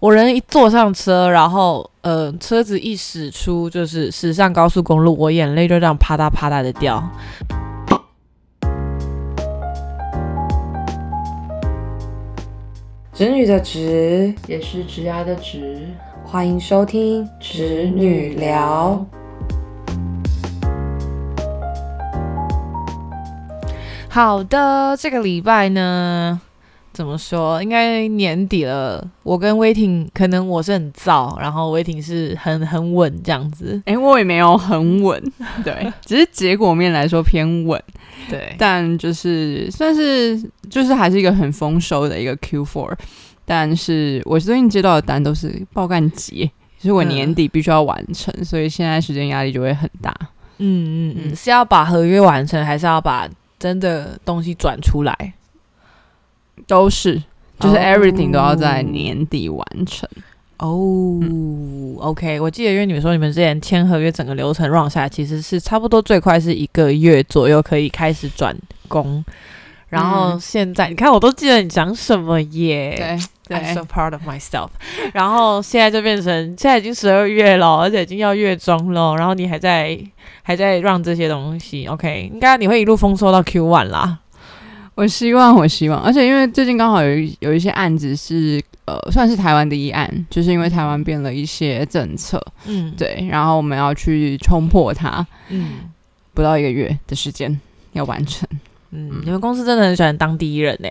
我人一坐上车，然后呃，车子一驶出就是驶上高速公路，我眼泪就这样啪嗒啪嗒的掉。侄女的侄也是侄牙的侄，欢迎收听侄女聊。好的，这个礼拜呢，怎么说？应该年底了。我跟威霆，可能我是很燥，然后威霆是很很稳这样子。哎、我也没有很稳，对，只是结果面来说偏稳，对，但就是算是就是还是一个很丰收的一个 Q four，但是我最近接到的单都是爆干急，就是我年底必须要完成，所以现在时间压力就会很大。嗯嗯嗯，是要把合约完成，还是要把真的东西转出来？都是，就是哦 everything 都要在年底完成。哦、o k 我记得因为你们说你们之前签合约整个流程 run 下来，其实是差不多最快是一个月左右可以开始转工。然后嗯现在、你看，我都记得你讲什么耶。对 I'm so proud of myself。然后现在就变成现在已经十二月了，而且已经要月中了，然后你还在还在让这些东西，OK？应该你会一路丰收到 Q one 啦。我希望，我希望，而且因为最近刚好有一有一些案子是呃，算是台湾第一案，就是因为台湾变了一些政策，嗯，，对，然后我们要去冲破它，嗯。不到一个月的时间要完成，嗯，你们公司真的很喜欢当第一人呢，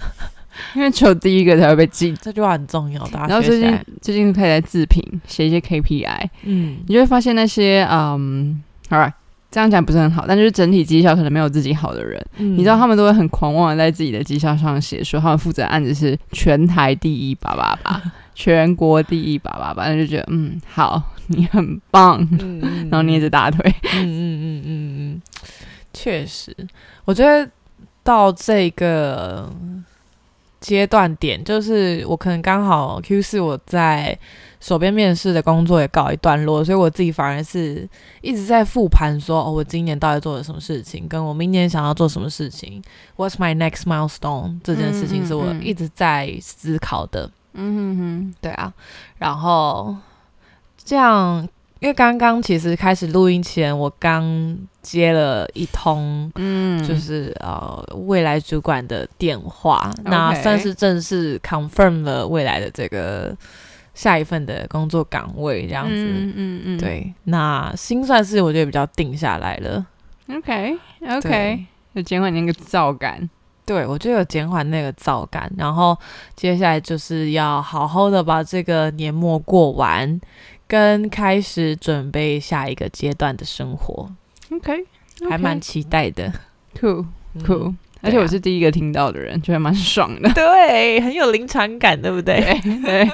因为只有第一个才会被记。这句话很重要，大然后最近家学起来。最近开始在自评，写一些 KPI，嗯。你就会发现那些嗯，好了，这样讲不是很好，但就是整体绩效可能没有自己好的人，嗯。你知道他们都会很狂妄的在自己的绩效上写说他们负责的案子是全台第一八八八，全国第一八八八，那就觉得嗯好，你很棒，然后捏着大腿，嗯嗯嗯嗯嗯，确实，我觉得到这个阶段点，就是我可能刚好 Q 四我在手边面试的工作也告一段落，所以我自己反而是一直在复盘说，哦，我今年到底做了什么事情，跟我明年想要做什么事情，What's my next milestone 这件事情是我一直在思考的。嗯哼哼对啊，然后这样，因为刚刚其实开始录音前，我刚接了一通嗯，就是、呃未来主管的电话，那算是正式 confirm 了未来的这个下一份的工作岗位这样子。嗯嗯嗯，对，那心算是我觉得比较定下来了。，OK OK，有减缓那个燥感，对，我就有减缓那个燥感，然后接下来就是要好好的把这个年末过完，跟开始准备下一个阶段的生活，OK，还蛮期待的。酷嗯酷，而且我是第一个听到的人，觉得蛮爽的。对，很有临场感，对不对？对，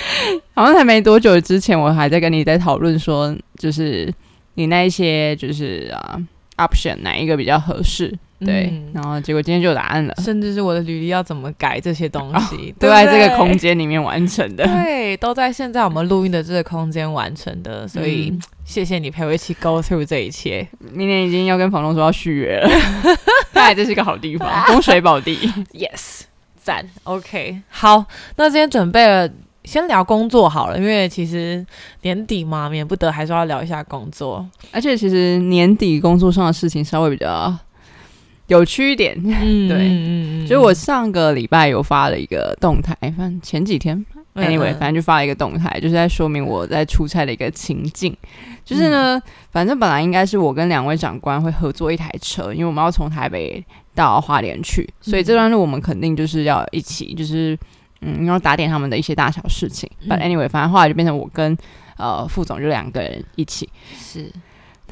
好像才没多久之前，我还在跟你在讨论说，就是你那一些就是啊、option 哪一个比较合适？对，嗯然后结果今天就有答案了，甚至是我的履历要怎么改这些东西，都在这个空。间里面完成的。对，都在现在我们录音的这个空间完成的，所以、嗯谢谢你陪我一起 go through 这一切。明年已经要跟房东说要续约了，看来这是一个好地方，风水宝地。Yes，赞，OK，好，那今天准备了，先聊工作好了，因为其实年底嘛，免不得还是要聊一下工作。而且其实年底工作上的事情稍微比较有趣一点。嗯对嗯就我上个礼拜有发了一个动态，反正前几天嗯 Anyway，反正就发了一个动态，就是在说明我在出差的一个情境。就是呢，反正本来应该是我跟两位长官会合作一台车，因为我们要从台北到花莲去，所以这段路我们肯定就是要一起，就是嗯，要打点他们的一些大小事情。嗯 But anyway，反正后来就变成我跟呃副总就两个人一起。是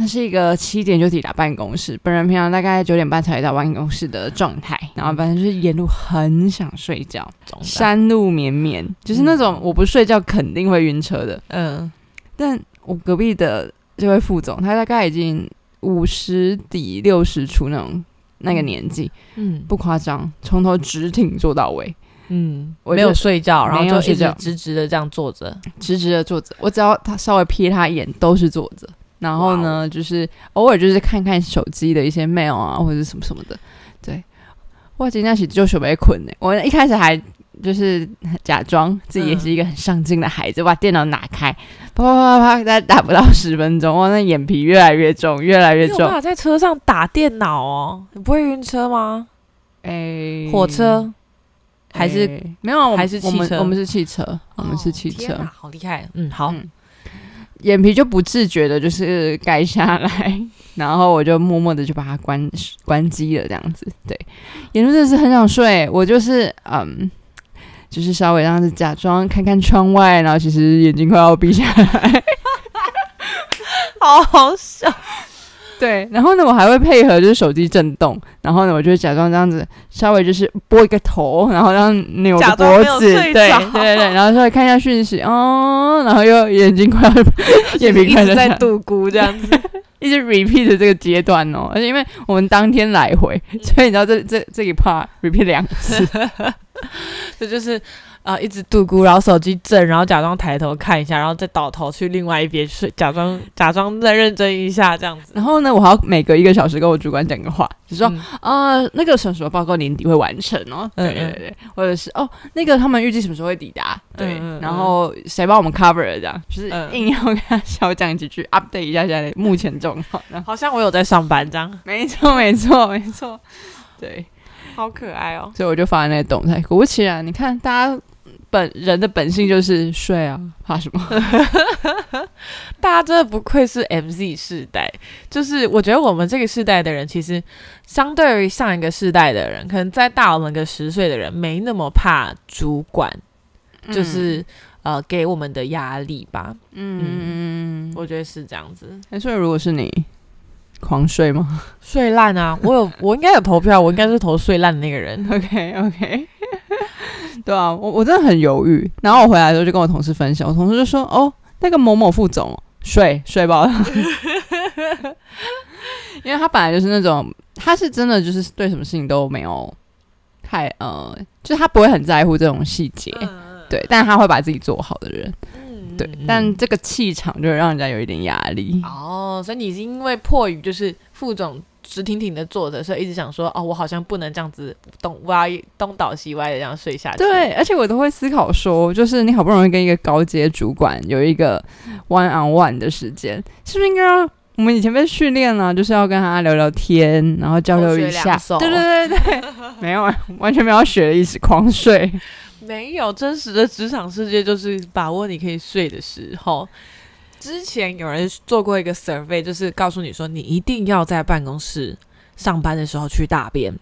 那是一个七点就抵达办公室，本人平常大概九点半才会到办公室的状态，然后反正就是沿路很想睡觉，山路绵绵，就是那种我不睡觉肯定会晕车的。嗯但我隔壁的这位副总，他大概已经五十底六十出那种那个年纪，嗯不夸张，从头直挺坐到尾，嗯，我没有睡觉，然后就一直直直的这样坐着。直直的坐着。我只要他稍微瞥他一眼，都是坐着。然后呢，就是偶尔就是看看手机的一些 mail 啊，或者是什么什么的。对，我今天起就准备困呢。我一开始还就是假装自己也是一个很上进的孩子，把电脑拿开，啪啪啪啪，大概打不到十分钟，哇，那眼皮越来越重，越来越重。你有办法在车上打电脑哦？你不会晕车吗？哎，火车还是哎没有，我们还是我们汽车我们是汽车，我们是汽车哦，好厉害！嗯，好，嗯眼皮就不自觉的就是盖下来，然后我就默默的就把它关关机了，这样子。对，眼珠真的是很想睡，我就是嗯，就是稍微这样子假装看看窗外，然后其实眼睛快要闭下来。好好笑。对，然后呢，我还会配合就是手机震动，然后呢，我就会假装这样子稍微就是拨一个头，然后让扭脖子，对对对对，然后稍微看一下讯息，哦，然后又眼睛快要 眼皮快要下度孤这样子。一直 repeat 这个阶段哦，而且因为我们当天来回，所以你知道这这这一 part repeat 两次，这就是呃一直度估，然后手机震，然后假装抬头看一下，然后再倒头去另外一边睡，假装假装再认真一下这样子。然后呢，我还要每隔一个小时跟我主管讲个话，就说嗯啊、那个什么什么报告年底会完成哦，嗯对对对，或者是哦，那个他们预计什么时候会抵达，对，然后谁帮我们 cover 了这样，就是嗯。硬要跟他小讲几句，update 一下现在目前状况，好像我有在上班这样，没错没错没错，对，好可爱哦。所以我就发了那个动态，果不其然，你看大家本人的本性就是睡啊，怕什么？大家真的不愧是 MZ 世代，就是我觉得我们这个世代的人，其实相对于上一个世代的人，可能再大我们个十岁的人，没那么怕主管，就是、呃给我们的压力吧。嗯，我觉得是这样子。哎、所以如果是你狂睡吗睡烂啊！我有，我应该有投票，我应该是投睡烂的那个人。OK OK，对啊，我我真的很犹豫。然后我回来的时候就跟我同事分享，我同事就说：“哦，那个某某副总睡睡饱了。”因为他本来就是那种，他是真的就是对什么事情都没有太呃，就是他不会很在乎这种细节，对，但他会把自己做好的人，嗯对，但这个气场就会让人家有一点压力。哦，所以你是因为迫于就是副总直挺挺的坐着，所以一直想说，哦，我好像不能这样子东歪东倒西歪的这样睡下去。对，而且我都会思考说，就是你好不容易跟一个高阶主管有一个 one on one 的时间，是不是应该要我们以前被训练了，就是要跟他聊聊天，然后交流一下对对对对，没有，完全没有学的意思，狂睡。没有真实的职场世界，就是把握你可以睡的时候。之前有人做过一个 survey，就是告诉你说，你一定要在办公室上班的时候去大便。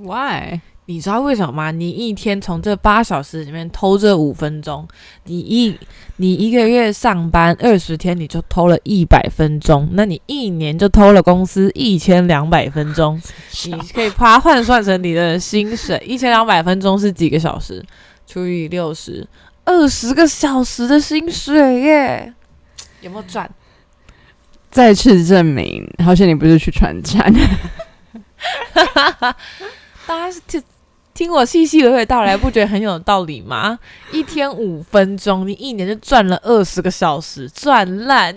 Why？你知道为什么吗？你一天从这八小时里面偷这五分钟，你一你一个月上班二十天，你就偷了一百分钟，那你一年就偷了公司一千两百分钟。你可以把它换算成你的薪水，一千两百分钟是几个小时？除以六十，二十个小时的薪水耶！有没有赚？再次证明，好像你不是去传产。大家是听听我细细娓娓道来，不觉得很有道理吗？一天五分钟，你一年就赚了二十个小时，赚烂。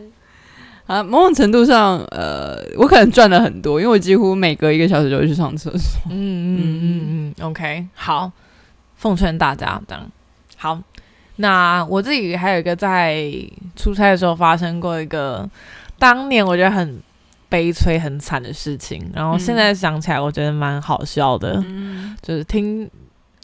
啊，某种程度上，呃，我可能赚了很多，因为我几乎每隔一个小时就会去上厕所。嗯嗯嗯嗯，OK，好，奉劝大家这样。好，那我自己还有一个在出差的时候发生过一个，当年我觉得很悲催、很惨的事情，然后现在想起来，我觉得蛮好笑的，嗯就是听。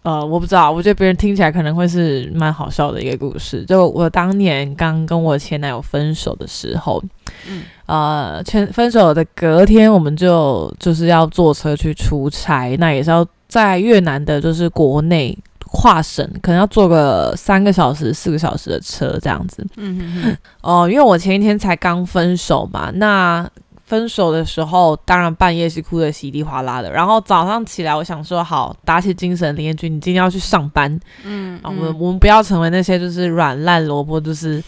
呃，我不知道，我觉得别人听起来可能会是蛮好笑的一个故事。就我当年刚跟我前男友分手的时候，嗯呃，前分手的隔天，我们就就是要坐车去出差，那也是要在越南的，就是国内跨省，可能要坐个三个小时、四个小时的车这样子。嗯哦、因为我前一天才刚分手嘛，那分手的时候，当然半夜是哭的稀里哗啦的。然后早上起来，我想说，好，打起精神，林彦君，你今天要去上班。嗯啊，我们我们不要成为那些就是软烂萝卜，就是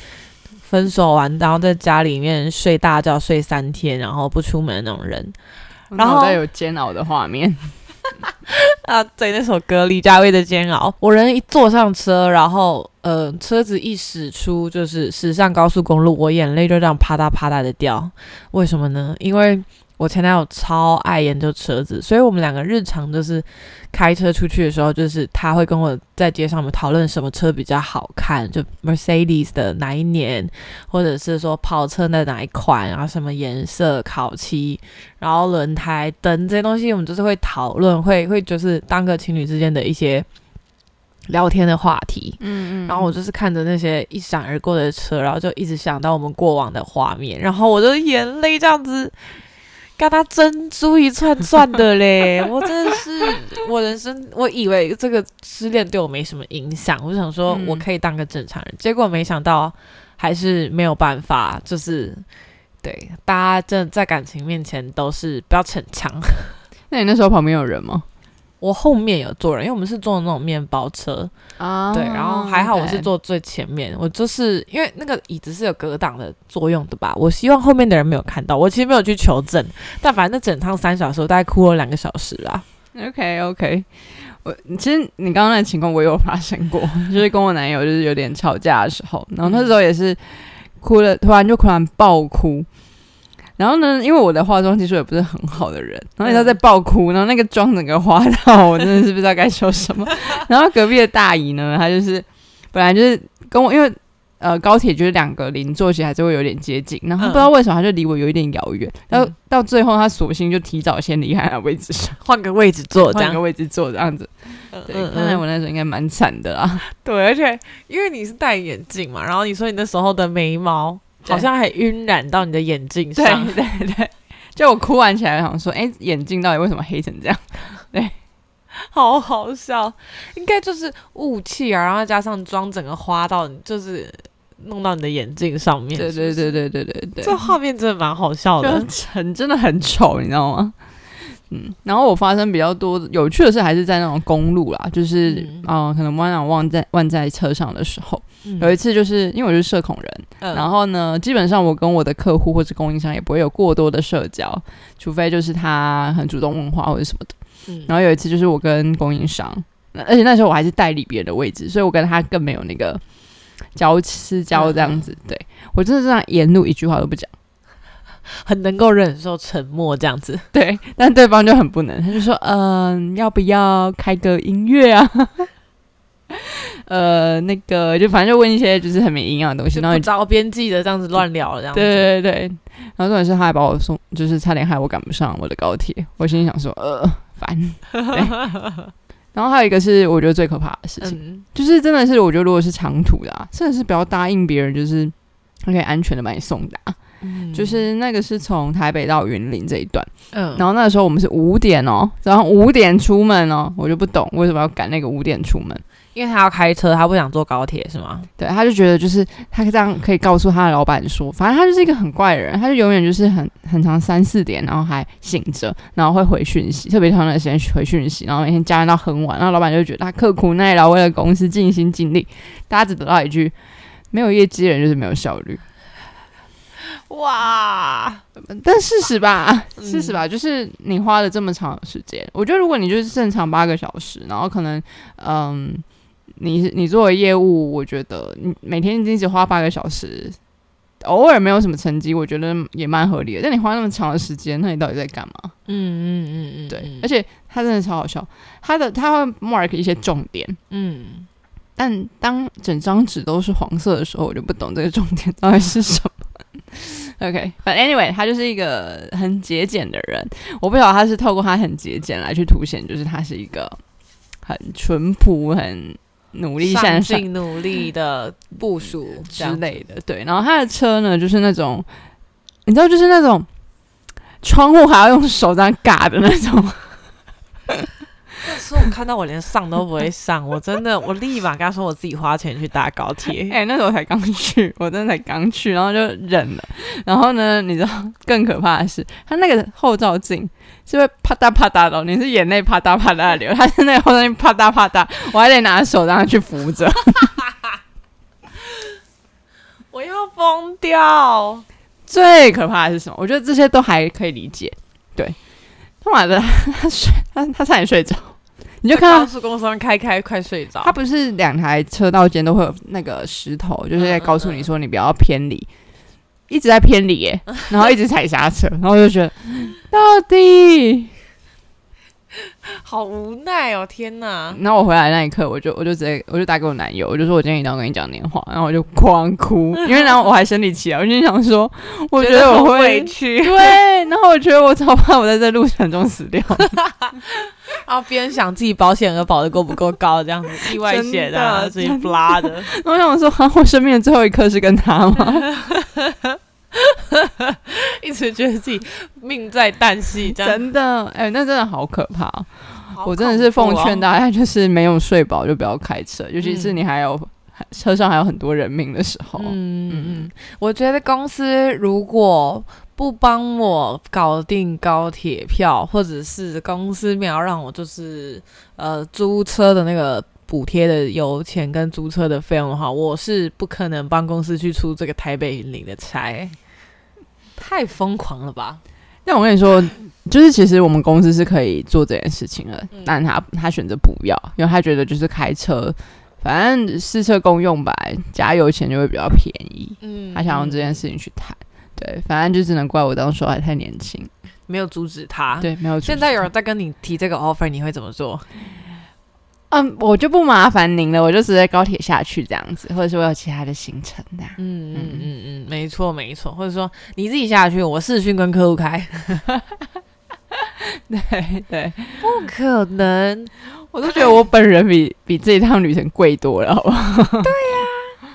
分手完然后在家里面睡大觉睡三天，然后不出门的那种人然后然后有煎熬的画面。啊。对，那首歌李佳薇的《煎熬》，我人一坐上车，然后呃，车子一驶出就是驶上高速公路，我眼泪就这样啪嗒啪嗒的掉。为什么呢？因为我前男友超爱研究车子，所以我们两个日常就是开车出去的时候，就是他会跟我在街上面讨论什么车比较好看，就 Mercedes 的哪一年，或者是说跑车的哪一款，然后什么颜色、烤漆，然后轮胎等这些东西，我们就是会讨论，会会就是当个情侣之间的一些聊天的话题。嗯嗯然后我就是看着那些一闪而过的车，然后就一直想到我们过往的画面，然后我的眼泪这样子，跟他珍珠一串串的嘞，我真的是我人生，我以为这个失恋对我没什么影响，我想说嗯我可以当个正常人，结果没想到还是没有办法，就是对大家真的在感情面前都是不要逞强。那你那时候旁边有人吗？我后面有坐人，因为我们是坐那种面包车，啊对，然后还好我是坐最前面，我就是因为那个椅子是有隔挡的作用的吧。我希望后面的人没有看到，我其实没有去求证，但反正那整趟三小时，我大概哭了两个小时啦。OK OK，我其实你刚刚那情况我也有发生过，就是跟我男友就是有点吵架的时候，然后那时候也是哭了，突然就突然爆哭。然后呢，因为我的化妆技术也不是很好的人，然后你知道在爆哭，然后那个妆整个花到我真的是 不知道该说什么。然后隔壁的大姨呢，她就是本来就是跟我，因为呃高铁就是两个邻座其实还是会有点接近，然后不知道为什么她就离我有一点遥远，然后嗯到最后她索性就提早先离开她的位置上。换个位置坐，换个。位置坐这样子。对，嗯看来我那时候应该蛮惨的啦。对，而且因为你是戴眼镜嘛，然后你说你那时候的眉毛好像还晕染到你的眼镜上，对对，就我哭完起来想说，哎、眼镜到底为什么黑成这样？对好好笑。应该就是雾气啊，然后加上妆整个花到，就是弄到你的眼镜上面。对对对对对对对，这画面真的蛮好笑的就。很真的很丑，你知道吗？嗯，然后我发生比较多有趣的事，还是在那种公路啦，就是嗯。嗯、呃可能弯两忘在忘在车上的时候，嗯。有一次就是因为我是社恐人，嗯。然后呢，基本上我跟我的客户或者供应商也不会有过多的社交，除非就是他很主动问话或者什么的。嗯。然后有一次就是我跟供应商，那而且那时候我还是代理别人的位置，所以我跟他更没有那个交私交这样子。对。我真的这样沿路一句话都不讲，很能够忍受沉默这样子。对，但对方就很不能，他就说：“嗯、要不要开个音乐啊？” 呃，那个就反正就问一些就是很没营养的东西，然后你就不着边际的这样子乱聊，这样子。对对对，然后重点是他还把我送，就是差点害我赶不上我的高铁。我心里想说，呃，烦。对然后还有一个是我觉得最可怕的事情，嗯，就是真的是我觉得如果是长途的啊，真的是不要答应别人，就是他可以安全的把你送达。嗯就是那个是从台北到云林这一段，嗯，然后那个时候我们是五点哦，然后五点出门哦，我就不懂为什么要赶那个五点出门。因为他要开车，他不想坐高铁是吗？对，他就觉得就是他这样可以告诉他的老板说，反正他就是一个很怪的人，他就永远就是很很长三四点，然后还醒着，然后会回讯息，特别长的时间回讯息，然后每天加班到很晚，然后老板就觉得他刻苦耐劳，为了公司尽心尽力，大家只得到一句：没有业绩的人就是没有效率。哇，但事实吧，嗯事实吧，就是你花了这么长的时间，我觉得如果你就是正常八个小时，然后可能嗯，你你作为业务，我觉得你每天你只花八个小时，偶尔没有什么成绩，我觉得也蛮合理的。但你花那么长的时间，那你到底在干嘛？嗯嗯嗯嗯，对，嗯而且他真的超好笑，他的他会 mark 一些重点。嗯，但当整张纸都是黄色的时候，我就不懂这个重点到底是什么。OK，反、正 anyway，他就是一个很节俭的人。我不晓得他是透过他很节俭来去凸显，就是他是一个很淳朴、很努力上向上进努力的部署之类的。对，然后他的车呢，就是那种你知道，就是那种窗户还要用手这样嘎的那种。看到我连上都不会上，我真的，我立马跟他说我自己花钱去搭高铁。哎、那时候才刚去，我真的才刚去，然后就忍了。然后呢，你知道更可怕的是，他那个后照镜是会啪嗒啪嗒的哦，你是眼泪啪嗒啪嗒的流，他是那个后照镜啪嗒啪嗒，我还得拿手让他去扶着。我要疯掉！最可怕的是什么？我觉得这些都还可以理解。对，他妈的，他睡，他他差点睡着，你就看到高速公路上开开快睡着。它不是两台车道间都会有那个石头，就是在告诉你说你不要偏离。一直在偏离耶，然后一直踩刹车，然后我就觉得到底。好无奈哦！天哪！然后我回来那一刻，我就我就直接我就打给我男友，我就说我今天一定要跟你讲电话，然后我就狂哭，因为然后我还生理期啊，我就想说，我觉得我会委屈，对，然后我觉得我超怕我在这路程中死掉，然后边想自己保险额保的够不够高，这样子 意外险啊，自己拉的。我想说，我生命的最后一刻是跟他吗？一直觉得自己命在旦夕，真的，哎，那真的好可怕。我真的是奉劝大家，就是没有睡饱就不要开车，尤其是你还有车上还有很多人命的时候。嗯嗯嗯，我觉得公司如果不帮我搞定高铁票，或者是公司没有让我就是呃租车的那个补贴的油钱跟租车的费用的话，我是不可能帮公司去出这个台北云林的差。太疯狂了吧！但我跟你说，就是其实我们公司是可以做这件事情的，但他他选择不要，因为他觉得就是开车，反正试车公用吧，加油钱就会比较便宜。嗯，他想用这件事情去谈，对，反正就只能怪我当时还太年轻，没有阻止他。对，没有。现在有人在跟你提这个 offer，你会怎么做？嗯，我就不麻烦您了，我就直接高铁下去这样子，或者是我有其他的行程这样。嗯嗯嗯嗯，没错没错，或者说你自己下去，我视讯跟客户开。对对，不可能，我都觉得我本人比比这一趟旅程贵多了，好不好？对呀，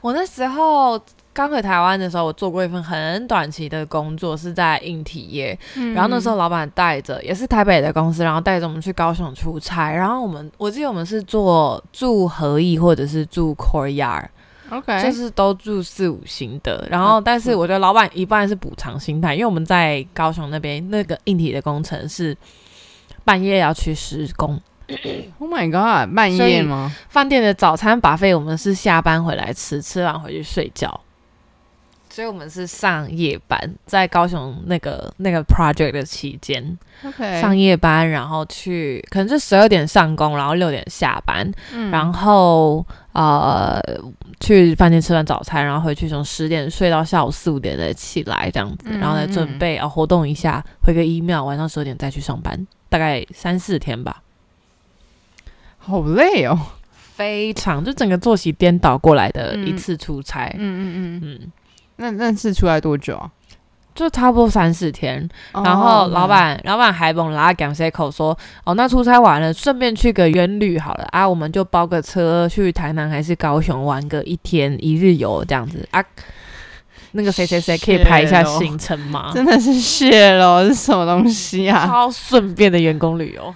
我那时候。刚回台湾的时候，我做过一份很短期的工作，是在硬体业。然后那时候老板带着，也是台北的公司，然后带着我们去高雄出差。然后我们，我记得我们是做住合意或者是住 Courtyard，OK，就是都住四五星的。然后，但是我觉得老板一半是补偿心态，因为我们在高雄那边那个硬体的工程是半夜要去施工。Oh my god，半夜吗？饭店的早餐把费我们是下班回来吃，吃完回去睡觉。所以我们是上夜班，在高雄那个那个 project 的期间，OK，上夜班，然后去可能是十二点上工，然后六点下班，然后呃去饭店吃完早餐，然后回去从十点睡到下午四五点再起来这样子，然后再准备啊活动一下，回个 email，晚上十二点再去上班，大概三四天吧，好累哦，非常就整个作息颠倒过来的一次出差，嗯嗯嗯。嗯。那那次出来多久啊？就差不多三四天。然后老板老板还猛拉讲 C 口说：“哦，那出差完了，顺便去个远旅好了啊，我们就包个车去台南还是高雄玩个一天一日游这样子啊。”那个谁谁谁可以排一下行程吗？真的是谢了，是什么东西啊？超顺便的员工旅游。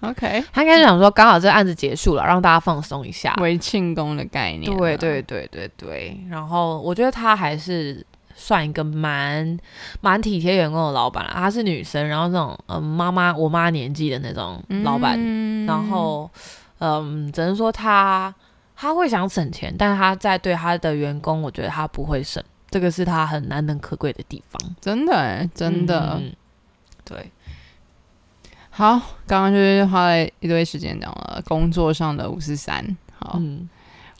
OK，他应该是想说，刚好这个案子结束了，让大家放松一下，为庆功的概念。对对对对对。然后我觉得他还是算一个蛮蛮体贴员工的老板了。她是女生，然后那种嗯妈妈我妈年纪的那种老板。然后嗯，只能说他他会想省钱，但是他在对他的员工，我觉得他不会省，这个是他很难能可贵的地方。真的，真的，对。好，刚刚就是花了一堆时间讲了工作上的五四三。好，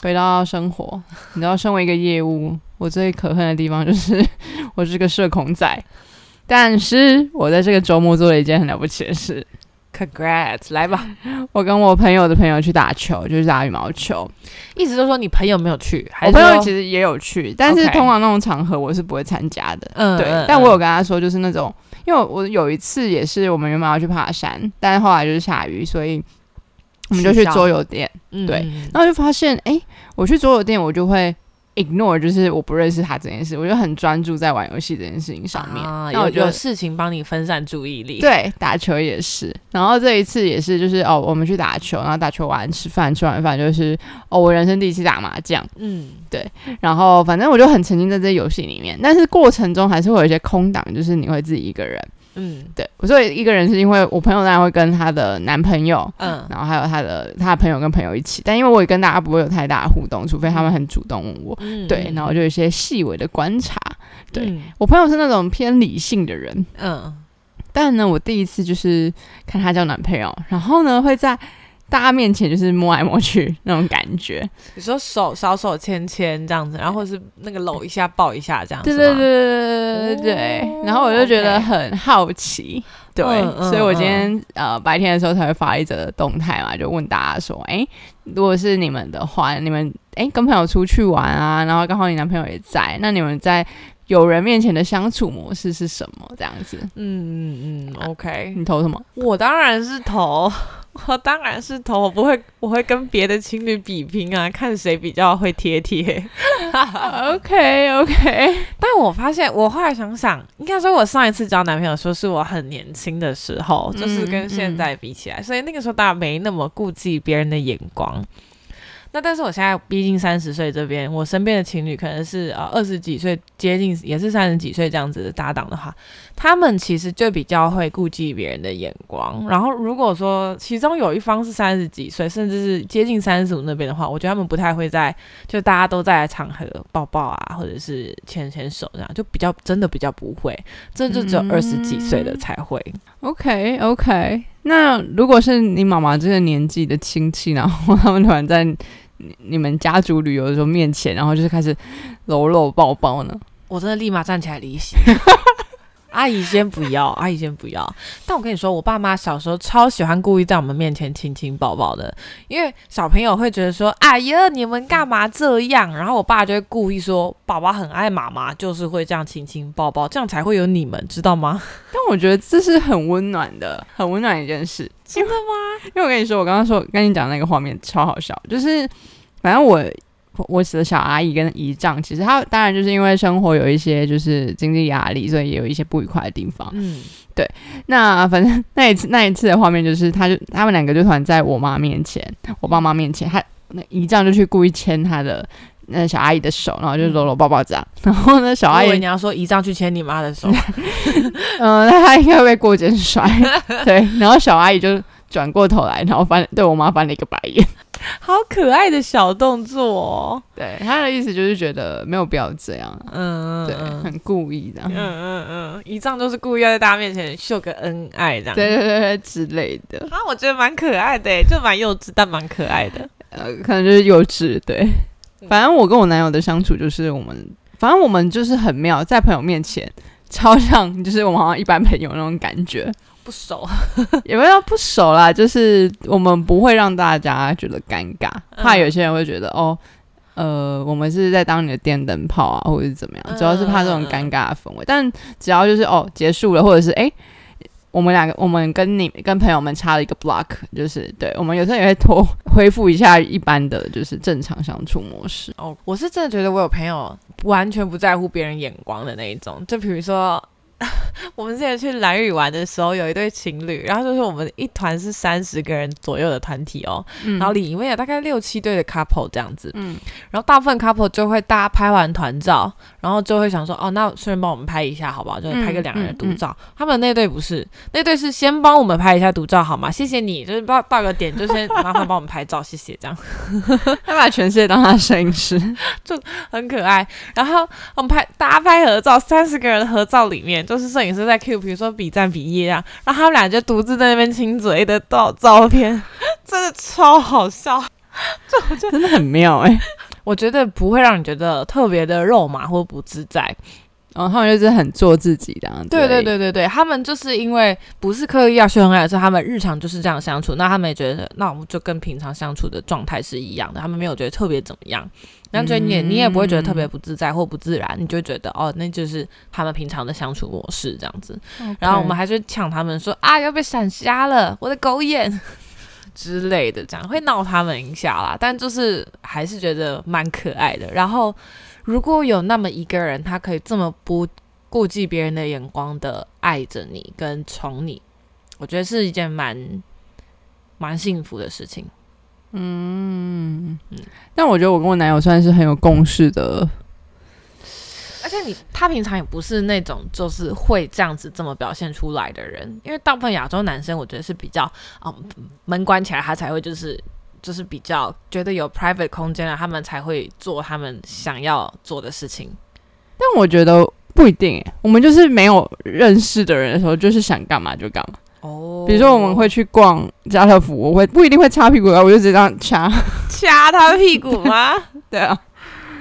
回到生活，你知道，身为一个业务，我最可恨的地方就是 我是个社恐仔。但是我在这个周末做了一件很了不起的事，Congrats！来吧，我跟我朋友的朋友去打球，就是打羽毛球。意思就是说，你朋友没有去，我朋友其实也有去，但是通常那种场合我是不会参加的。嗯，对。但我有跟他说，就是那种。因为我有一次也是，我们原本要去爬山，但是后来就是下雨，所以我们就去桌游店。对，然后就发现，哎，我去桌游店，我就会 ignore，就是我不认识他这件事，我就很专注在玩游戏这件事情上面。有有事情帮你分散注意力。对，打球也是。然后这一次也是，就是哦，我们去打球，然后打球完吃饭，吃完饭就是哦，我人生第一次打麻将。嗯，对。然后反正我就很沉浸在这些游戏里面，但是过程中还是会有一些空档，就是你会自己一个人。嗯，对，我说一个人是因为我朋友当然会跟她的男朋友，嗯，然后还有她的她的朋友跟朋友一起，但因为我也跟大家不会有太大的互动，除非他们很主动问我，对，然后就有一些细微的观察。对我朋友是那种偏理性的人，嗯，但呢，我第一次就是看她交男朋友，然后呢会在大家面前就是摸来摸去那种感觉。你说手小手牵牵这样子，然后或是那个搂一下抱一下这样子吗，对对对对对对对。哦然后我就觉得很好奇，对，所以我今天呃白天的时候才会发一则动态嘛，就问大家说，哎，如果是你们的话，你们哎跟朋友出去玩啊，然后刚好你男朋友也在，那你们在有人面前的相处模式是什么？这样子，嗯嗯嗯，OK，你投什么？我当然是投，我当然是投，我不会，我会跟别的情侣比拼啊，看谁比较会贴贴。OK OK，但我发现，我后来想想，应该说，我上一次交男朋友说是我很年轻的时候，就是跟现在比起来，所以那个时候大家没那么顾忌别人的眼光。那但是我现在毕竟三十岁这边，我身边的情侣可能是呃二十几岁，接近也是三十几岁这样子的搭档的话，他们其实就比较会顾忌别人的眼光。然后如果说其中有一方是三十几岁，甚至是接近三十五那边的话，我觉得他们不太会在就大家都在场合抱抱啊，或者是牵牵手这样，就比较真的比较不会，这就只有二十几岁的才会。OK OK，那如果是你妈妈这个年纪的亲戚，然后他们突然在你你们家族旅游的时候面前，然后就是开始搂搂抱抱呢？我真的立马站起来离席。阿姨先不要，阿姨先不要。但我跟你说，我爸妈小时候超喜欢故意在我们面前亲亲抱抱的，因为小朋友会觉得说：“哎呀，你们干嘛这样？”然后我爸就会故意说：“宝宝很爱妈妈，就是会这样亲亲抱抱，这样才会有你们，知道吗但我觉得这是很温暖的，很温暖的一件事。？”真的吗？因为我跟你说，我刚刚说跟你讲那个画面超好笑，就是反正我我的小阿姨跟姨丈，其实他当然就是因为生活有一些就是经济压力，所以也有一些不愉快的地方。嗯，对那反正 那一次那一次的画面就是，他就他们两个就突然在我妈面前，我爸妈面前，他那姨丈就去故意牵他的那小阿姨的手，然后就搂搂抱抱这样。然后呢，小阿姨你要说姨丈去牵你妈的手，嗯，那他应该会被过肩摔，对。然后小阿姨就转过头来，然后翻对我妈翻了一个白眼。好可爱的小动作哦。对，他的意思就是觉得没有必要这样嗯，对，嗯嗯很故意这样。嗯嗯嗯，一丈都是故意要在大家面前秀个恩爱这样。对对对对之类的，啊，我觉得蛮可爱的，就蛮幼稚但蛮可爱的。呃，可能就是幼稚。对，反正我跟我男友的相处就是我们，反正我们就是很妙，在朋友面前超像，就是我们好像一般朋友那种感觉，不熟，也不要不熟啦，就是我们不会让大家觉得尴尬，怕有些人会觉得哦。呃，我们是在当你的电灯泡啊，或者是怎么样？主要是怕这种尴尬的氛围。但只要就是哦结束了，或者是哎、我们两个我们跟你跟朋友们插了一个 block，就是对我们有时候也会拖恢复一下一般的就是正常相处模式。哦，我是真的觉得我有朋友完全不在乎别人眼光的那一种，就比如说。我们之前去蓝屿玩的时候，有一对情侣，然后就是我们一团是三十个人左右的团体哦，嗯。然后里面有大概六七对的 couple 这样子，嗯。然后大部分 couple 就会大家拍完团照，然后就会想说，哦，那顺便帮我们拍一下好不好？就是拍个两个人的独照。他们那对不是，那对是先帮我们拍一下独照好吗？谢谢你，就是到到个点就先麻烦帮我们拍照，谢谢，这样 他把全世界当他的摄影师，就很可爱。然后我们拍大家拍合照，三十个人的合照里面，就是摄影师在 Q，比如说比赞比耶啊，然后他们俩就独自在那边亲嘴的照照片，真的超好笑。就我觉得真的很妙哎、我觉得不会让你觉得特别的肉麻或不自在，然后他们就是很做自己的样子。对对，对对对，他们就是因为不是刻意要秀恩爱，是他们日常就是这样相处，那他们也觉得，那我们就跟平常相处的状态是一样的，他们没有觉得特别怎么样，那所以你也、你也不会觉得特别不自在或不自然，你就觉得哦，那就是他们平常的相处模式这样子。然后我们还去抢他们说啊，要被闪瞎了，我的狗眼之类的，这样会闹他们一下啦。但就是还是觉得蛮可爱的。然后如果有那么一个人，他可以这么不顾忌别人的眼光的爱着你跟宠你，我觉得是一件蛮蛮幸福的事情。嗯，但我觉得我跟我男友算是很有共识的。而且你他平常也不是那种就是会这样子这么表现出来的人，因为大部分亚洲男生我觉得是比较嗯门关起来他才会就是就是比较觉得有 private 空间了，他们才会做他们想要做的事情。但我觉得不一定、欸，我们就是没有认识的人的时候，就是想干嘛就干嘛。哦比如说我们会去逛家乐福，我会不一定会擦屁股啊，我就直接这样掐。掐他屁股吗？对啊，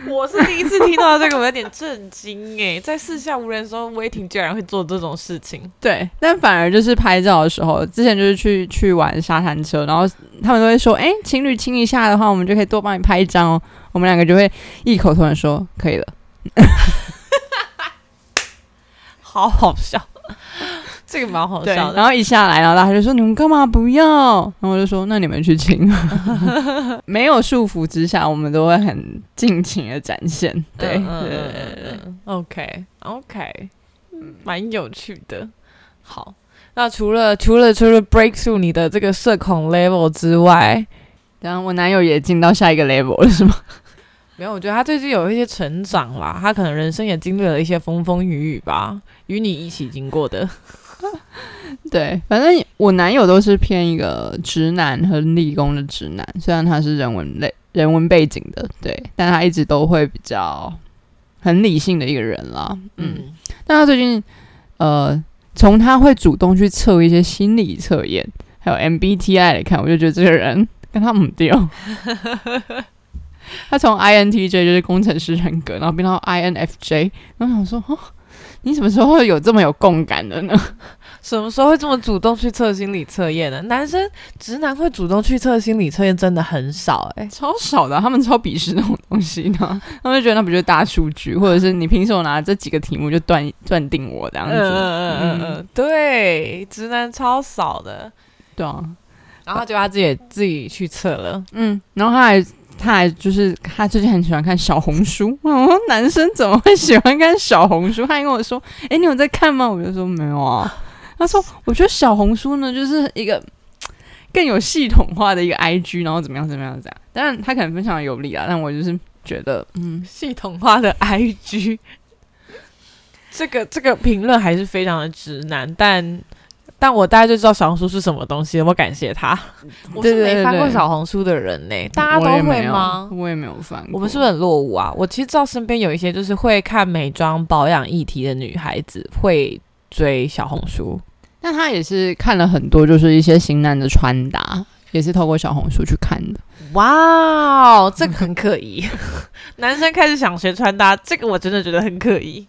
我是第一次听到这个，我有点震惊哎！在四下无人的时候，威霆居然会做这种事情。对，但反而就是拍照的时候，之前就是去去玩沙滩车，然后他们都会说，哎，情侣亲一下的话，我们就可以多帮你拍一张哦。我们两个就会异口同声说，可以了。好好笑，这个蛮好笑的。然后一下来，然后大家就说：“你们干嘛不要？”然后我就说：“那你们去亲。”没有束缚之下，我们都会很尽情的展现。对对对对，OK OK，蛮有趣的。好，那除了除了除了 break through 你的这个社恐 level 之外，然后我男友也进到下一个 level 了，是吗？没有，我觉得他最近有一些成长啦，他可能人生也经历了一些风风雨雨吧，与你一起经过的。对，反正我男友都是偏一个直男和理工的直男，虽然他是人文类、人文背景的，对，但他一直都会比较很理性的一个人啦。嗯，但他最近呃，从他会主动去测一些心理测验，还有 MBTI 来看，我就觉得这个人跟他母掉。他从 INTJ 就是工程师人格，然后变到 INFJ，然后想说，哦，你什么时候会有这么有共感的呢？什么时候会这么主动去测心理测验呢？男生直男会主动去测心理测验真的很少，哎，超少的，他们超鄙视那种东西的，他们就觉得那不就是大数据，或者是你凭什么拿这几个题目就断断定我这样子？嗯嗯嗯嗯，对，直男超少的，对啊，然后就他自己自己去测了，嗯，然后他还。他还就是他最近很喜欢看小红书，我说男生怎么会喜欢看小红书？他还跟我说：“哎，你有在看吗？”我就说：“没有啊。” 他说：“我觉得小红书呢，就是一个更有系统化的一个 IG，然后怎么样怎么样这样。当然他可能非常有理啊，但我就是觉得，嗯，系统化的 IG，这个这个评论还是非常的直男，但。”但我大概就知道小红书是什么东西，我感谢他。我是没翻过小红书的人呢，大家都会吗？我也没有翻。我们是不是很落伍啊？我其实知道身边有一些就是会看美妆保养议题的女孩子会追小红书，但她也是看了很多，就是一些型男的穿搭，也是透过小红书去看的。哇，这个很可疑。男生开始想学穿搭，这个我真的觉得很可疑。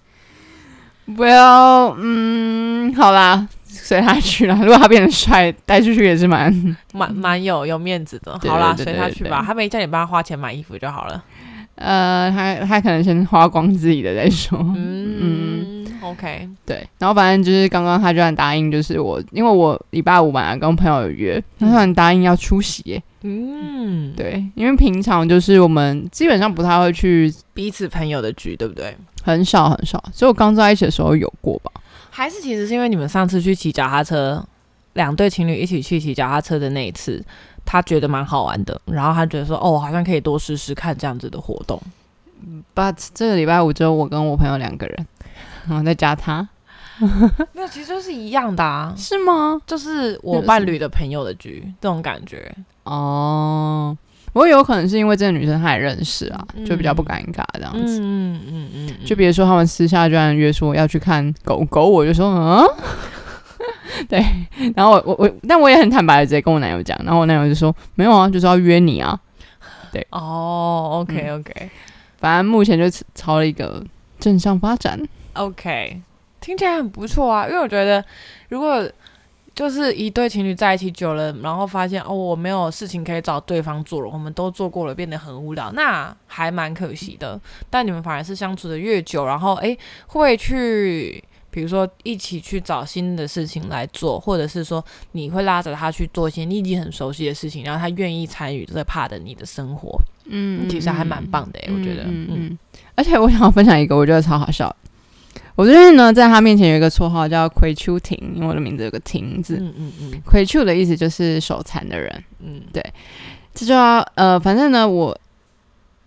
Well，，嗯，好啦。随他去了，如果他变得帅，带出去也是蛮 蛮蛮有有面子的。好啦，随他去吧，他没叫你帮他花钱买衣服就好了。呃，他他可能先花光自己的再说。嗯，OK，对。然后反正就是刚刚他居然答应，就是我，因为我礼拜五晚上跟朋友有约，他突然答应要出席。嗯，对，因为平常就是我们基本上不太会去彼此朋友的局，对不对？很少很少，所以我刚在一起的时候有过吧。还是其实是因为你们上次去骑脚踏车，两对情侣一起去骑脚踏车的那一次，他觉得蛮好玩的，然后他觉得说，哦，好像可以多试试看这样子的活动。But 这个礼拜五只有我跟我朋友两个人，然后再加他，没有其实就是一样的啊，是吗？就是我伴侣的朋友的局，这种感觉哦。我有可能是因为这个女生她也认识啊，就比较不尴尬这样子。嗯嗯嗯就比如说他们私下居然约说要去看狗狗，我就说嗯，对。然后我我我，但我也很坦白的直接跟我男友讲，然后我男友就说没有啊，就是要约你啊。对哦，OK OK，反正目前就朝了一个正向发展。OK，听起来很不错啊，因为我觉得如果。就是一对情侣在一起久了，然后发现哦，我没有事情可以找对方做了，我们都做过了，变得很无聊，那还蛮可惜的。但你们反而是相处的越久，然后诶会去，比如说一起去找新的事情来做，或者是说你会拉着他去做一些你已经很熟悉的事情，然后他愿意参与这 part 你的生活，嗯，其实还蛮棒的诶，我觉得，嗯，而且我想要分享一个，我觉得超好笑。我最近呢，在他面前有一个绰号叫“葵丘亭”，因为我的名字有个“亭”字。嗯嗯嗯，葵丘的意思就是手残的人。嗯，对，这就要呃，反正呢，我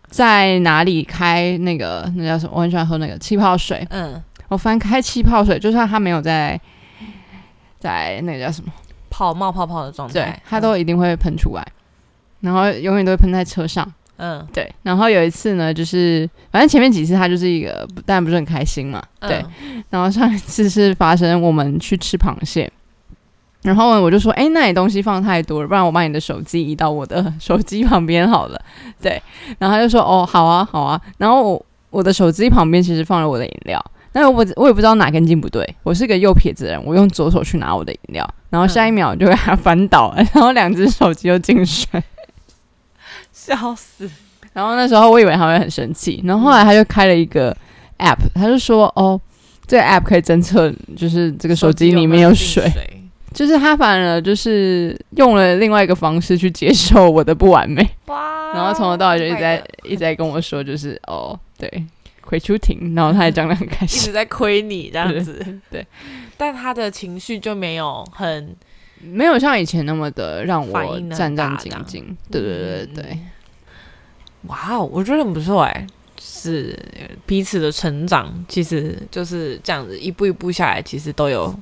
在哪里开那个那叫什么？我很喜欢喝那个气泡水。嗯，我翻开气泡水，就算他没有在在那个叫什么泡冒泡泡的状态，对，他都一定会喷出来，然后永远都会喷在车上。嗯，对。然后有一次呢，就是反正前面几次他就是一个，当然不是很开心嘛。对。然后上一次是发生我们去吃螃蟹，然后我就说，哎，那你东西放太多了，不然我把你的手机移到我的 手机旁边好了。对，然后他就说，哦，好啊，好啊。然后我我的手机旁边其实放了我的饮料，那我我也不知道哪根筋不对，我是个右撇子人，我用左手去拿我的饮料，然后下一秒就给他翻倒了，然后两只手机又进水，笑死。然后那时候我以为他会很生气，然后后来他就开了一个 app，他就说，哦，这个 app 可以侦测，就是这个手机里面有水。就是他反而就是用了另外一个方式去接受我的不完美，哇然后从头到尾就一直在一直在跟我说，就是哦，对，亏出庭，然后他还讲的很开心，一直在亏你这样子，对，但他的情绪就没有很没有像以前那么的让我战战兢兢，对对对对，哇哦，我觉得很不错哎，是彼此的成长，其实就是这样子一步一步下来，其实都有。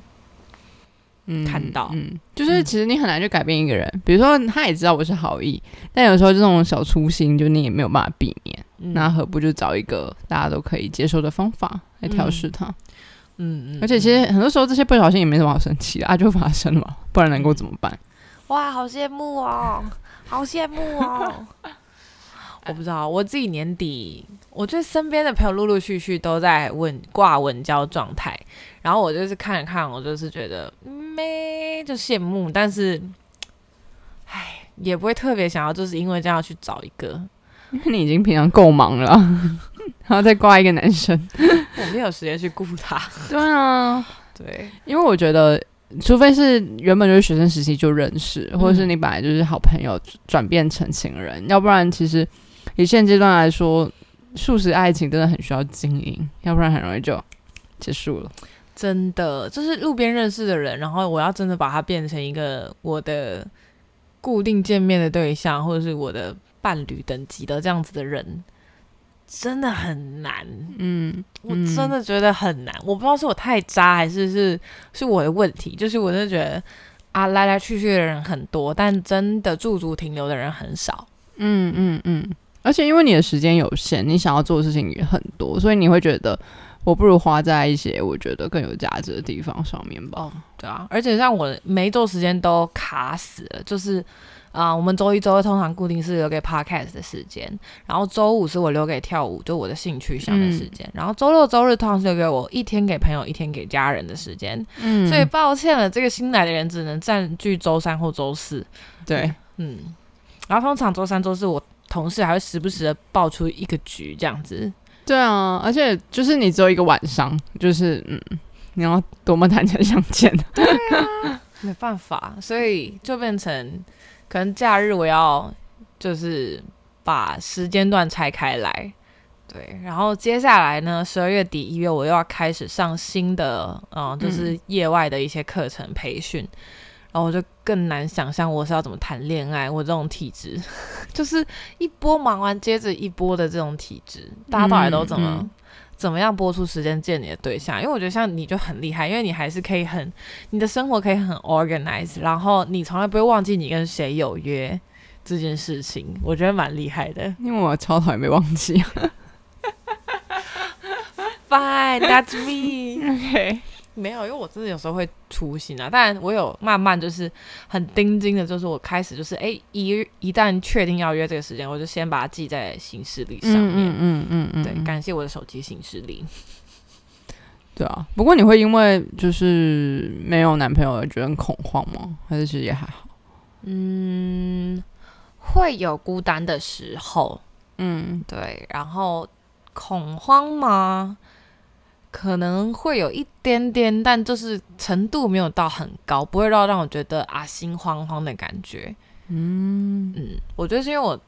看到，嗯，就是其实你很难去改变一个人。比如说，他也知道我是好意，但有时候这种小粗心，就你也没有办法避免。那何不就找一个大家都可以接受的方法来调试他？嗯嗯。而且其实很多时候这些不小心也没什么好生气的啊，就发生了，不然能够怎么办？哇，好羡慕哦，好羡慕哦。我不知道，我自己年底，我觉得身边的朋友陆陆续续都在稳挂稳交状态，然后我就是看了看，我就是觉得没就羡慕，但是，唉，也不会特别想要，就是因为这样去找一个，因为你已经平常够忙了，然后再挂一个男生，我没有时间去顾他。对啊，对，因为我觉得。除非是原本就是学生时期就认识，或者是你本来就是好朋友转变成情人，要不然其实以现阶段来说，素食爱情真的很需要经营，要不然很容易就结束了。真的，就是路边认识的人，然后我要真的把他变成一个我的固定见面的对象，或者是我的伴侣等级的这样子的人。真的很难，嗯，我真的觉得很难。我不知道是我太渣，还是是是我的问题。就是我真的觉得啊，来来去去的人很多，但真的驻足停留的人很少。嗯嗯嗯。而且因为你的时间有限，你想要做的事情也很多，所以你会觉得我不如花在一些我觉得更有价值的地方上面吧。对啊，而且像我每一周时间都卡死了，就是。啊，我们周一、周二通常固定是留给 podcast 的时间，然后周五是我留给跳舞，就我的兴趣项的时间，然后周六、周日通常是留给我一天给朋友、一天给家人的时间。嗯，所以抱歉了，这个新来的人只能占据周三或周四。对，嗯，然后通常周三、周四我同事还会时不时的爆出一个局这样子。对啊，而且就是你只有一个晚上，就是嗯，你要多么坦诚相见。对啊，没办法，所以就变成。可能假日我要就是把时间段拆开来，对，然后接下来呢，十二月底一月我又要开始上新的，嗯，就是业外的一些课程培训，然后我就更难想象我是要怎么谈恋爱，我这种体质 就是一波忙完接着一波的这种体质，大家到底都怎么？怎么样播出时间见你的对象？因为我觉得像你就很厉害，因为你还是可以很，你的生活可以很 organized，然后你从来不会忘记你跟谁有约这件事情，我觉得蛮厉害的。因为我超讨厌被忘记。Fine, that's me. OK. 没有，因为我真的有时候会粗心啊，但我有慢慢就是很钉钉的，就是我开始就是哎一一旦确定要约这个时间，我就先把它记在行事历上面。嗯嗯嗯嗯对，感谢我的手机行事历。对啊，不过你会因为就是没有男朋友而觉得很恐慌吗？还是其实也还好？嗯，会有孤单的时候。嗯，对，然后恐慌吗？可能会有一点点，但就是程度没有到很高，不会到让我觉得啊心慌慌的感觉。嗯嗯，我觉得是因为我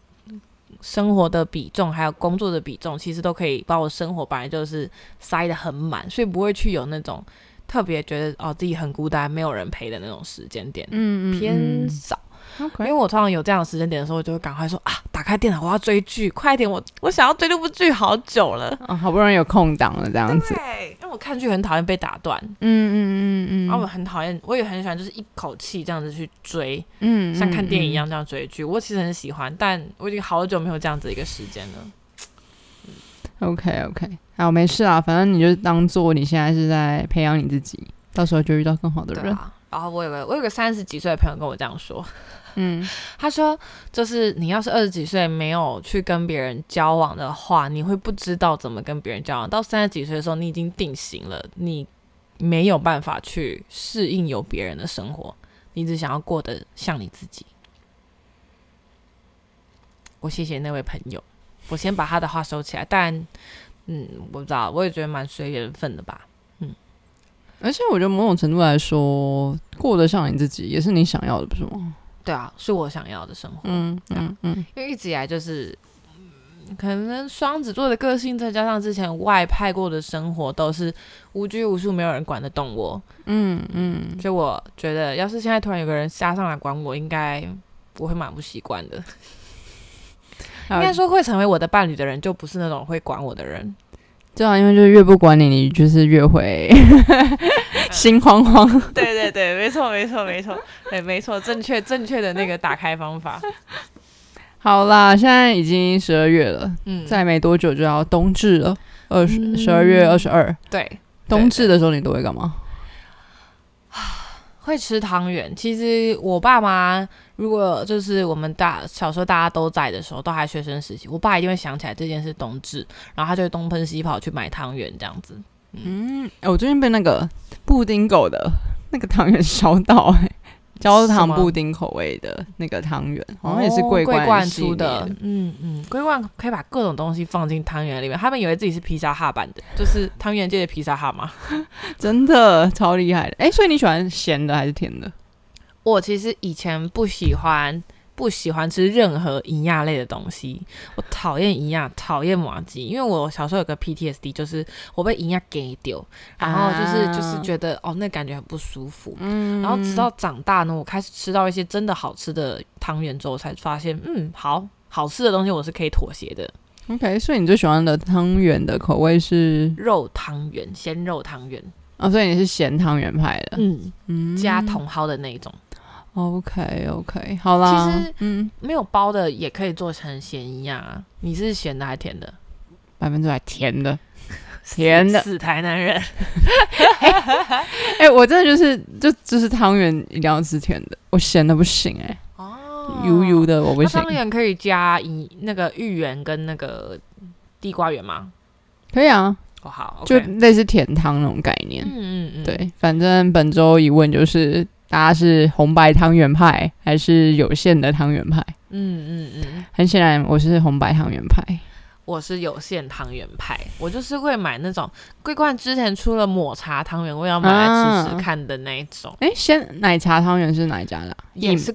生活的比重还有工作的比重，其实都可以把我生活本来就是塞得很满，所以不会去有那种特别觉得哦自己很孤单、没有人陪的那种时间点。嗯嗯，偏少。因为我通常有这样的时间点的时候，我就会赶快说啊，打开电脑，我要追剧，快点！我我想要追这部剧好久了，好不容易有空档了，这样子。对，因为我看剧很讨厌被打断，嗯嗯嗯嗯，然后我很讨厌，我也很喜欢，就是一口气这样子去追，嗯，像看电影一样这样追剧，我其实很喜欢，但我已经好久没有这样子一个时间了。OK OK，好，没事啊，反正你就当做你现在是在培养你自己，到时候就遇到更好的人。然后我有个我有个三十几岁的朋友跟我这样说，嗯，他说就是你要是二十几岁没有去跟别人交往的话，你会不知道怎么跟别人交往。到三十几岁的时候，你已经定型了，你没有办法去适应有别人的生活，你只想要过得像你自己。我谢谢那位朋友，我先把他的话收起来，但嗯，我不知道，我也觉得蛮随缘分的吧。嗯而且我觉得某种程度来说，过得像你自己也是你想要的，不是吗？对啊，是我想要的生活。嗯嗯嗯，因为一直以来就是，嗯可能双子座的个性，再加上之前外派过的生活，都是无拘无束，没有人管得动我。嗯嗯，所以我觉得，要是现在突然有个人加上来管我，应该我会蛮不习惯的。应该说，会成为我的伴侣的人，就不是那种会管我的人。对啊，因为就是越不管你，你就是越会 心慌慌。对对对，没错没错没错，对没错，正确正确的那个打开方法。好啦，现在已经十二月了，嗯，再没多久就要冬至了，二十嗯十二月二十二。对冬至的时候你都会干嘛？会吃汤圆。其实我爸妈如果就是我们大小时候大家都在的时候，都还学生时期，我爸一定会想起来这件事冬至，然后他就会东奔西跑去买汤圆这样子。嗯，哎我最近被那个布丁狗的 那个汤圆烧到、哎，焦糖布丁口味的那个汤圆，好像也是哦桂冠出的，嗯嗯，桂冠可以把各种东西放进汤圆里面，他们以为自己是披萨哈版的，就是汤圆界的披萨哈嘛。真的超厉害的。哎、所以你喜欢咸的还是甜的？我其实以前不喜欢不喜欢吃任何营养类的东西，我讨厌营养，讨厌麻鸡，因为我小时候有个 PTSD，就是我被营养给丢，然后就是、啊就是觉得哦，那感觉很不舒服。嗯。然后直到长大呢，我开始吃到一些真的好吃的汤圆之后，才发现，嗯，好好吃的东西我是可以妥协的。OK，所以你最喜欢的汤圆的口味是？肉汤圆，鲜肉汤圆，哦，所以你是咸汤圆派的，嗯，嗯加茼蒿的那一种，OK OK，好啦，其实嗯，没有包的也可以做成咸一样啊。你是咸的还是甜的？百分之百甜的，甜的。死台南人。哎、我真的就是就就是汤圆一定要吃甜的，我咸的不行哎、哦油油的我不行那汤。圆可以加一那个芋圆跟那个地瓜圆吗？可以啊，哦，好就类似甜汤那种概念。嗯嗯嗯，对，反正本周疑问就是大家是红白汤圆派还是有限的汤圆派？嗯嗯嗯，很显然我是红白汤圆派。我是有限汤圆派，我就是会买那种桂冠之前出了抹茶汤圆，我也要买来吃吃啊。看的那一种，哎、鲜奶茶汤圆是哪一家的啊、也是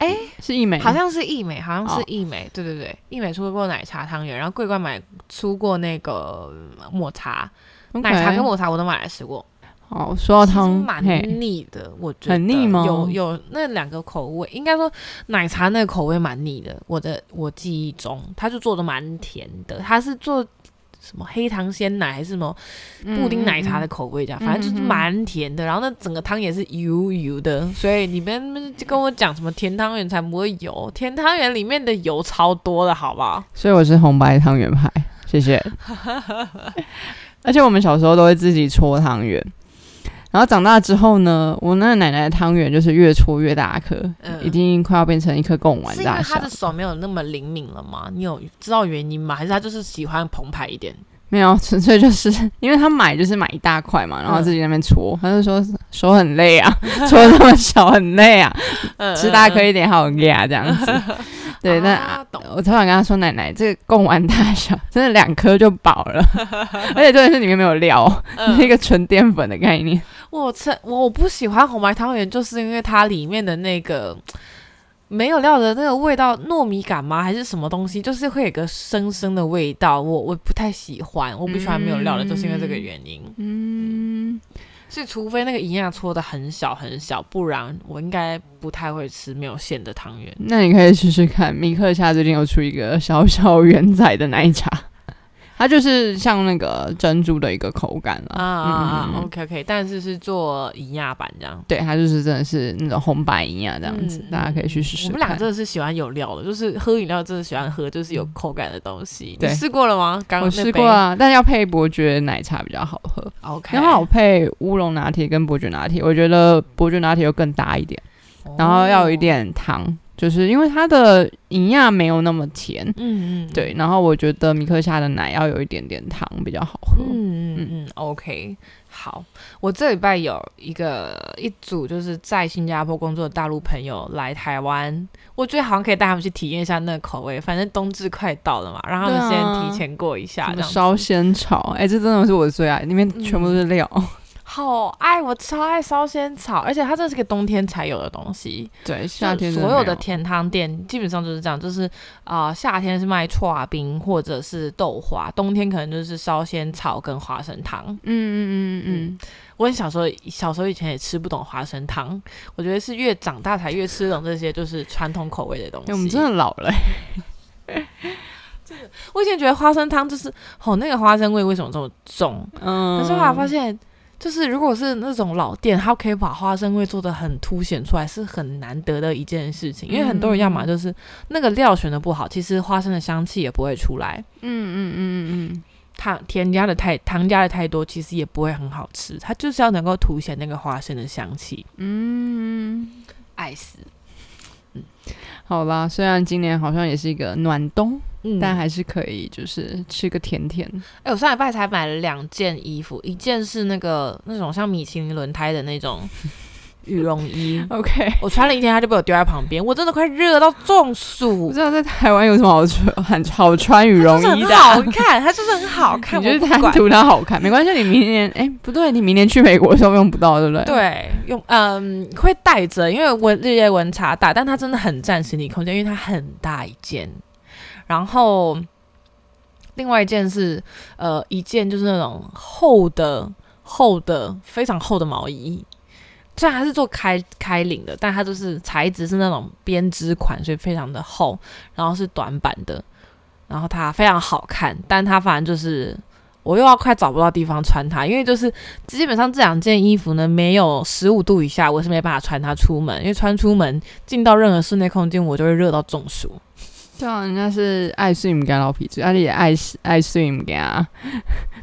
哎是益美，好像是益美，好像是哦。益美，对对对，益美出过奶茶汤圆，然后桂冠买出过那个抹茶奶茶跟抹茶我都买来吃过，好说到汤，蛮嘿，腻的，我觉得很腻吗有有那两个口味，应该说奶茶那个口味蛮腻的，我的我记忆中，它就做的蛮甜的，它是做。什么黑糖鲜奶还是什么布丁奶茶的口味这样，嗯反正就是蛮甜的。然后那整个汤也是油油的，所以你们就跟我讲什么甜汤圆才不会油，甜汤圆里面的油超多的，好不好？所以我是红白汤圆派，谢谢。而且我们小时候都会自己搓汤圆，然后长大之后呢，我那个奶奶的汤圆就是越搓越大颗，嗯已经快要变成一颗贡丸大小是因为他的。手没有那么灵敏了吗？你有知道原因吗？还是他就是喜欢澎湃一点？没有，纯粹就是因为他买就是买一大块嘛，然后自己在那边搓，他就说手很累啊，搓那么小很累啊，吃大颗一点好累啊，这样子。对，那、我突然跟他说：“奶奶，这个贡丸大小真的两颗就饱了，而且重点是里面没有料，嗯 是一个纯淀粉的概念。我吃我我不喜欢红白汤圆，就是因为它里面的那个没有料的那个味道，糯米感吗？还是什么东西？就是会有个生生的味道，我我不太喜欢，我不喜欢没有料的，就是因为这个原因。嗯，就除非那个营养搓的很小很小，不然我应该不太会吃没有馅的汤圆。那你可以试试看，米克夏最近又出一个小小圆仔的奶茶，它就是像那个珍珠的一个口感了啊啊啊，OK OK，但是是做银亚版这样。对，它就是真的是那种红白银啊这样子，嗯大家可以去试试我们。俩真的是喜欢有料的，就是喝饮料真的喜欢喝就是有口感的东西。你试过了吗？刚我刚试过啊，但要配伯爵奶茶比较好喝。，OK，然后我配乌龙拿铁跟伯爵拿铁，我觉得伯爵拿铁又更搭一点，然后要有一点糖，就是因为它的营养没有那么甜。嗯嗯，对，然后我觉得米克夏的奶要有一点点糖比较好喝。嗯嗯嗯，OK，好，我这礼拜有一个一组就是在新加坡工作的大陆朋友来台湾，我觉得好像可以带他们去体验一下那个口味，反正冬至快到了嘛，让他们先提前过一下，烧仙草，哎、这真的是我的最爱，里面全部都是料。好爱，我超爱烧仙草，而且它这是个冬天才有的东西。对，夏天真所有的甜汤店基本上就是这样，就是啊、呃夏天是卖刨冰或者是豆花，冬天可能就是烧仙草跟花生汤。嗯嗯嗯嗯嗯，我很小时候小时候以前也吃不懂花生汤，我觉得是越长大才越吃懂这些就是传统口味的东西。哎我们真的老了、我以前觉得花生汤就是哦那个花生味为什么这么重？嗯，可是后来发现，就是如果是那种老店，它可以把花生味做的很凸显出来，是很难得的一件事情。因为很多人要么就是那个料选的不好，其实花生的香气也不会出来。嗯嗯嗯嗯嗯，糖添加的太糖加的太多，其实也不会很好吃。它就是要能够凸显那个花生的香气。嗯，爱死，嗯好啦，虽然今年好像也是一个暖冬，嗯但还是可以就是吃个甜甜。哎、我上礼拜才买了两件衣服，一件是那个那种像米其林轮胎的那种羽绒衣，OK，我穿了一天，它就被我丢在旁边，我真的快热到中暑不暑。知道在台湾有什么好穿很好穿羽绒衣的啊、好看，它就是很好看，你就是我不管。贪图它好看，没关系。你明年哎、不对，你明年去美国的时候用不到，对不对？，对，用嗯会带着，因为我日夜温差大，但它真的很占行李空间，因为它很大一件。然后另外一件是呃一件就是那种厚的厚的非常厚的毛衣，虽然它是做开开领的，但它就是材质是那种编织款，所以非常的厚，然后是短版的，然后它非常好看，但它反正就是。我又要快找不到地方穿它，因为就是基本上这两件衣服呢，没有十五度以下，我是没办法穿它出门，因为穿出门进到任何室内空间，我就会热到中暑。对啊，人家是爱 swim 跟老皮子，而且也爱爱 swim 给他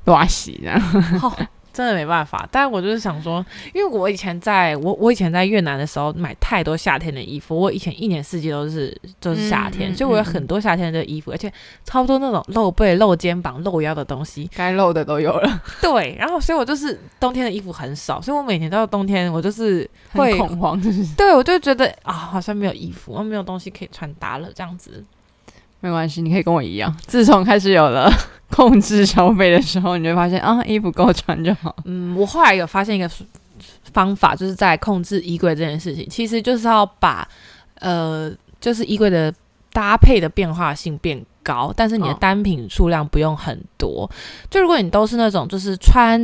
乱洗这样。哦，真的没办法。但我就是想说，因为我以前在我我以前在越南的时候买太多夏天的衣服，我以前一年四季都是就是夏天，所以我有嗯很多夏天的衣服，而且差不多那种露背、露肩膀、露腰的东西。该露的都有了，对，然后所以我就是冬天的衣服很少，所以我每年到冬天我就是会很恐慌，就是对我就觉得啊，好像没有衣服，我没有东西可以穿搭了，这样子。没关系，你可以跟我一样。自从开始有了 控制消费的时候，你就发现啊，衣服够穿就好。嗯，我后来有发现一个方法，就是在控制衣柜这件事情，其实就是要把呃，就是衣柜的搭配的变化性变高，但是你的哦单品数量不用很多。就如果你都是那种就是穿，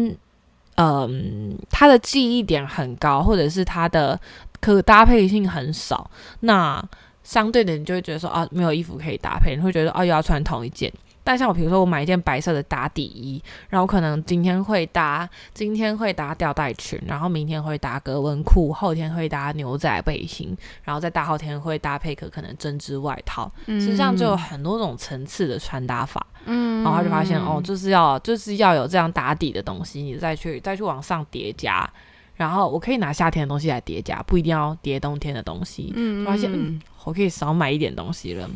嗯、它的记忆点很高，或者是它的可搭配性很少，那相对的你就会觉得说啊，没有衣服可以搭配，你会觉得哦，又要穿同一件。但像我，比如说我买一件白色的打底衣，然后可能今天会搭，今天会搭吊带裙，然后明天会搭格纹裤，后天会搭牛仔背心，然后再大后天会搭配个可能针织外套。实际上就有很多种层次的穿搭法，嗯然后他就发现哦，就是要就是要有这样打底的东西，你再去再去往上叠加。然后我可以拿夏天的东西来叠加，不一定要叠冬天的东西。嗯发现嗯，我可以少买一点东西了。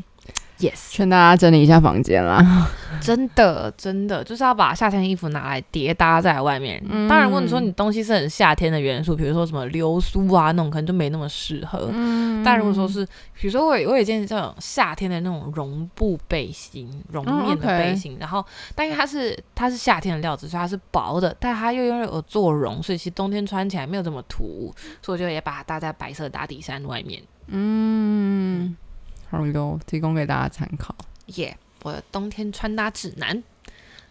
Yes，劝大家整理一下房间啦。真的真的就是要把夏天的衣服拿来叠搭在外面。嗯当然，如果你说你东西是很夏天的元素，比如说什么流苏啊那种，可能就没那么适合。嗯但如果说是，比如说我我有一件这种夏天的那种绒布背心，绒哦面的背心，然后但因为它是它是夏天的料子，所以它是薄的，但它又因为有做绒，所以其实冬天穿起来没有这么突兀，所以我就也把它搭在白色打底衫外面。嗯，好哟，提供给大家参考。耶我的冬天穿搭指南。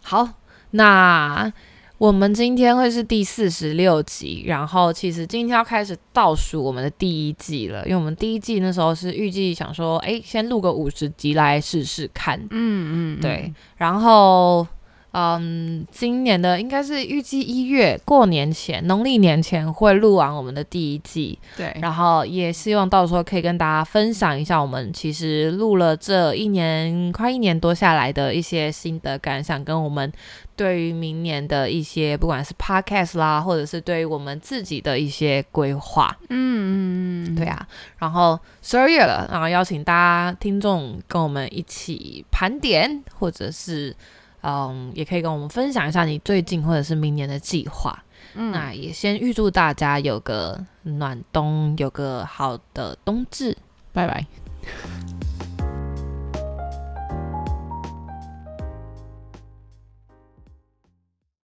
好，那我们今天会是第四十六集，然后其实今天要开始倒数我们的第一季了，因为我们第一季那时候是预计想说，哎，先录个五十集来试试看，嗯嗯，对，然后嗯，今年的应该是预计一月过年前，农历年前会录完我们的第一季，对，然后也希望到时候可以跟大家分享一下我们其实录了这一年快一年多下来的一些心得感想，跟我们对于明年的一些不管是 podcast 啦，或者是对于我们自己的一些规划。嗯嗯嗯，对啊，然后十二月了，然后邀请大家听众跟我们一起盘点，或者是嗯，也可以跟我们分享一下你最近或者是明年的计划。嗯，那也先预祝大家有个暖冬，有个好的冬至。拜拜。